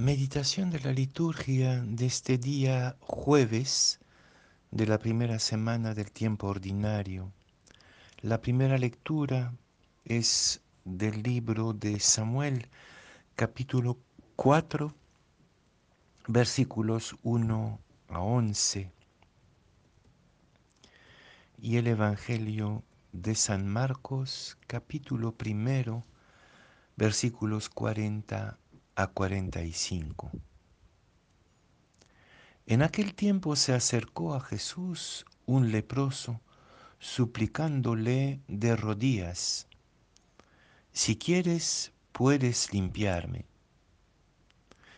Meditación de la liturgia de este día jueves de la primera semana del tiempo ordinario. La primera lectura es del libro de Samuel, capítulo 4, versículos 1 a 11. Y el Evangelio de San Marcos, capítulo primero, versículos 40 a 45. En aquel tiempo se acercó a Jesús un leproso, suplicándole de rodillas, si quieres, puedes limpiarme.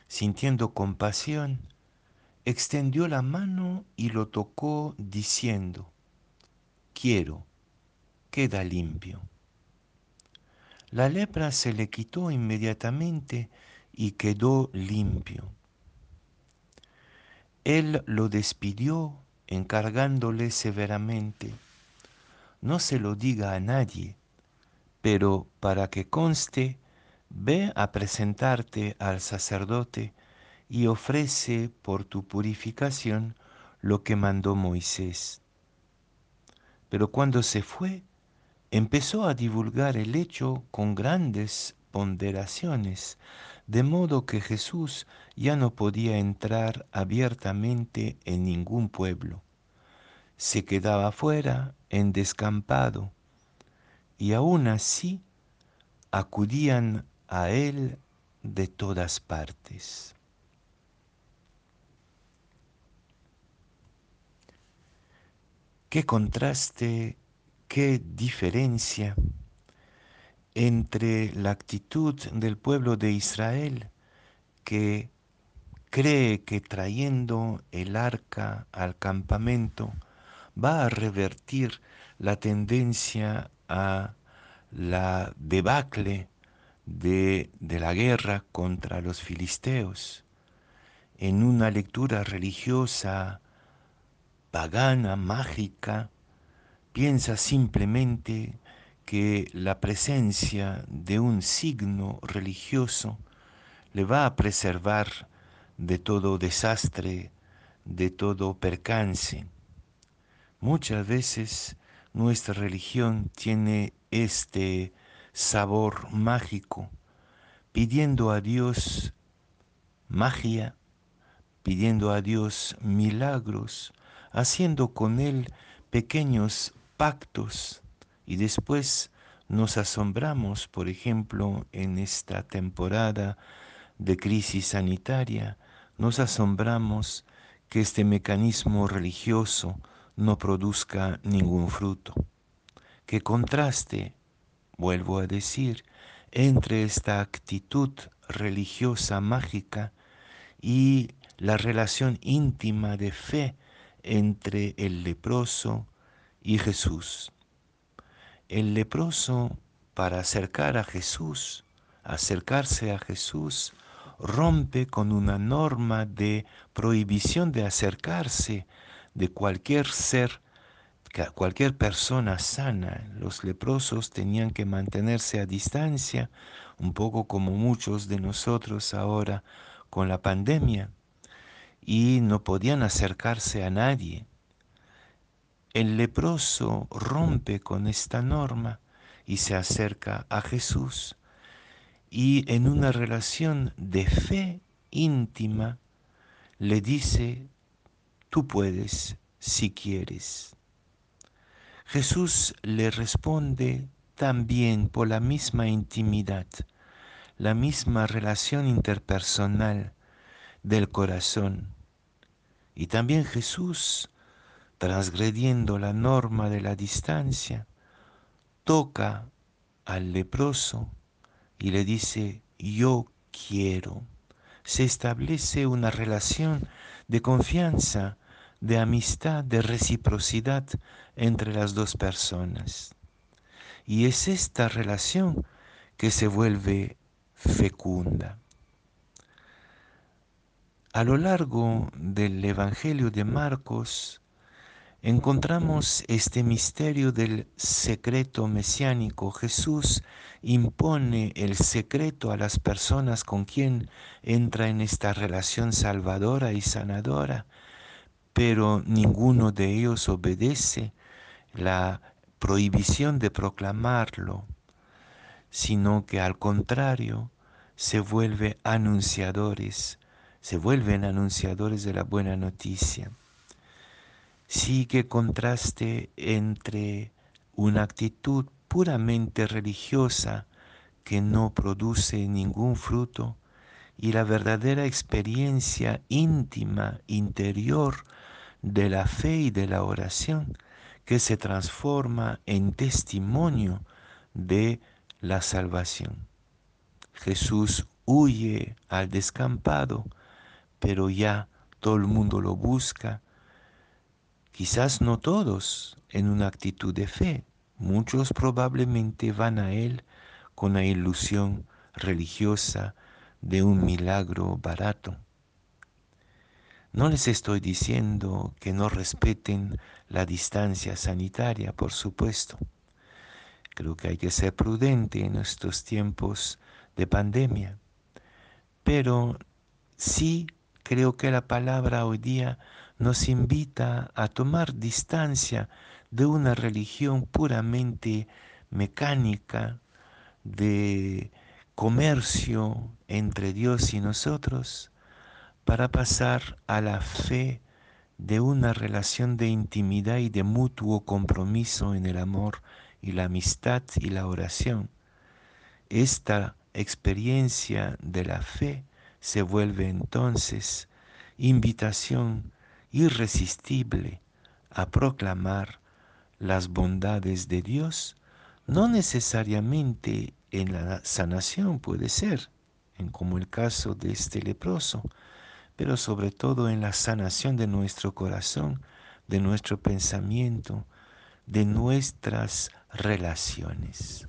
Sintiendo compasión, extendió la mano y lo tocó diciendo, quiero, queda limpio. La lepra se le quitó inmediatamente y quedó limpio. Él lo despidió encargándole severamente, no se lo diga a nadie, pero para que conste, ve a presentarte al sacerdote y ofrece por tu purificación lo que mandó Moisés. Pero cuando se fue, empezó a divulgar el hecho con grandes ponderaciones, de modo que Jesús ya no podía entrar abiertamente en ningún pueblo. Se quedaba fuera, en descampado, y aún así acudían a él de todas partes. Qué contraste, qué diferencia entre la actitud del pueblo de Israel que cree que trayendo el arca al campamento va a revertir la tendencia a la debacle de, de, la guerra contra los filisteos. En una lectura religiosa, pagana, mágica, piensa simplemente que la presencia de un signo religioso le va a preservar de todo desastre, de todo percance. Muchas veces nuestra religión tiene este sabor mágico, pidiendo a Dios magia, pidiendo a Dios milagros, haciendo con Él pequeños pactos y después nos asombramos, por ejemplo, en esta temporada de crisis sanitaria, nos asombramos que este mecanismo religioso no produzca ningún fruto. Que contraste, vuelvo a decir, entre esta actitud religiosa mágica y la relación íntima de fe entre el leproso y Jesús. El leproso, para acercar a Jesús, acercarse a Jesús, rompe con una norma de prohibición de acercarse de cualquier ser, cualquier persona sana. Los leprosos tenían que mantenerse a distancia, un poco como muchos de nosotros ahora con la pandemia, y no podían acercarse a nadie. El leproso rompe con esta norma y se acerca a Jesús y en una relación de fe íntima le dice, tú puedes si quieres. Jesús le responde también por la misma intimidad, la misma relación interpersonal del corazón. Y también Jesús transgrediendo la norma de la distancia, toca al leproso y le dice, yo quiero. Se establece una relación de confianza, de amistad, de reciprocidad entre las dos personas. Y es esta relación que se vuelve fecunda. A lo largo del Evangelio de Marcos, encontramos este misterio del secreto mesiánico. Jesús impone el secreto a las personas con quien entra en esta relación salvadora y sanadora, pero ninguno de ellos obedece la prohibición de proclamarlo, sino que al contrario se vuelve anunciadores, se vuelven anunciadores de la buena noticia sí que contraste entre una actitud puramente religiosa que no produce ningún fruto y la verdadera experiencia íntima, interior de la fe y de la oración que se transforma en testimonio de la salvación. Jesús huye al descampado, pero ya todo el mundo lo busca, Quizás no todos en una actitud de fe. Muchos probablemente van a Él con la ilusión religiosa de un milagro barato. No les estoy diciendo que no respeten la distancia sanitaria, por supuesto. Creo que hay que ser prudente en estos tiempos de pandemia. Pero sí creo que la palabra hoy día nos invita a tomar distancia de una religión puramente mecánica, de comercio entre Dios y nosotros, para pasar a la fe de una relación de intimidad y de mutuo compromiso en el amor y la amistad y la oración. Esta experiencia de la fe se vuelve entonces invitación irresistible a proclamar las bondades de Dios, no necesariamente en la sanación puede ser, en como el caso de este leproso, pero sobre todo en la sanación de nuestro corazón, de nuestro pensamiento, de nuestras relaciones.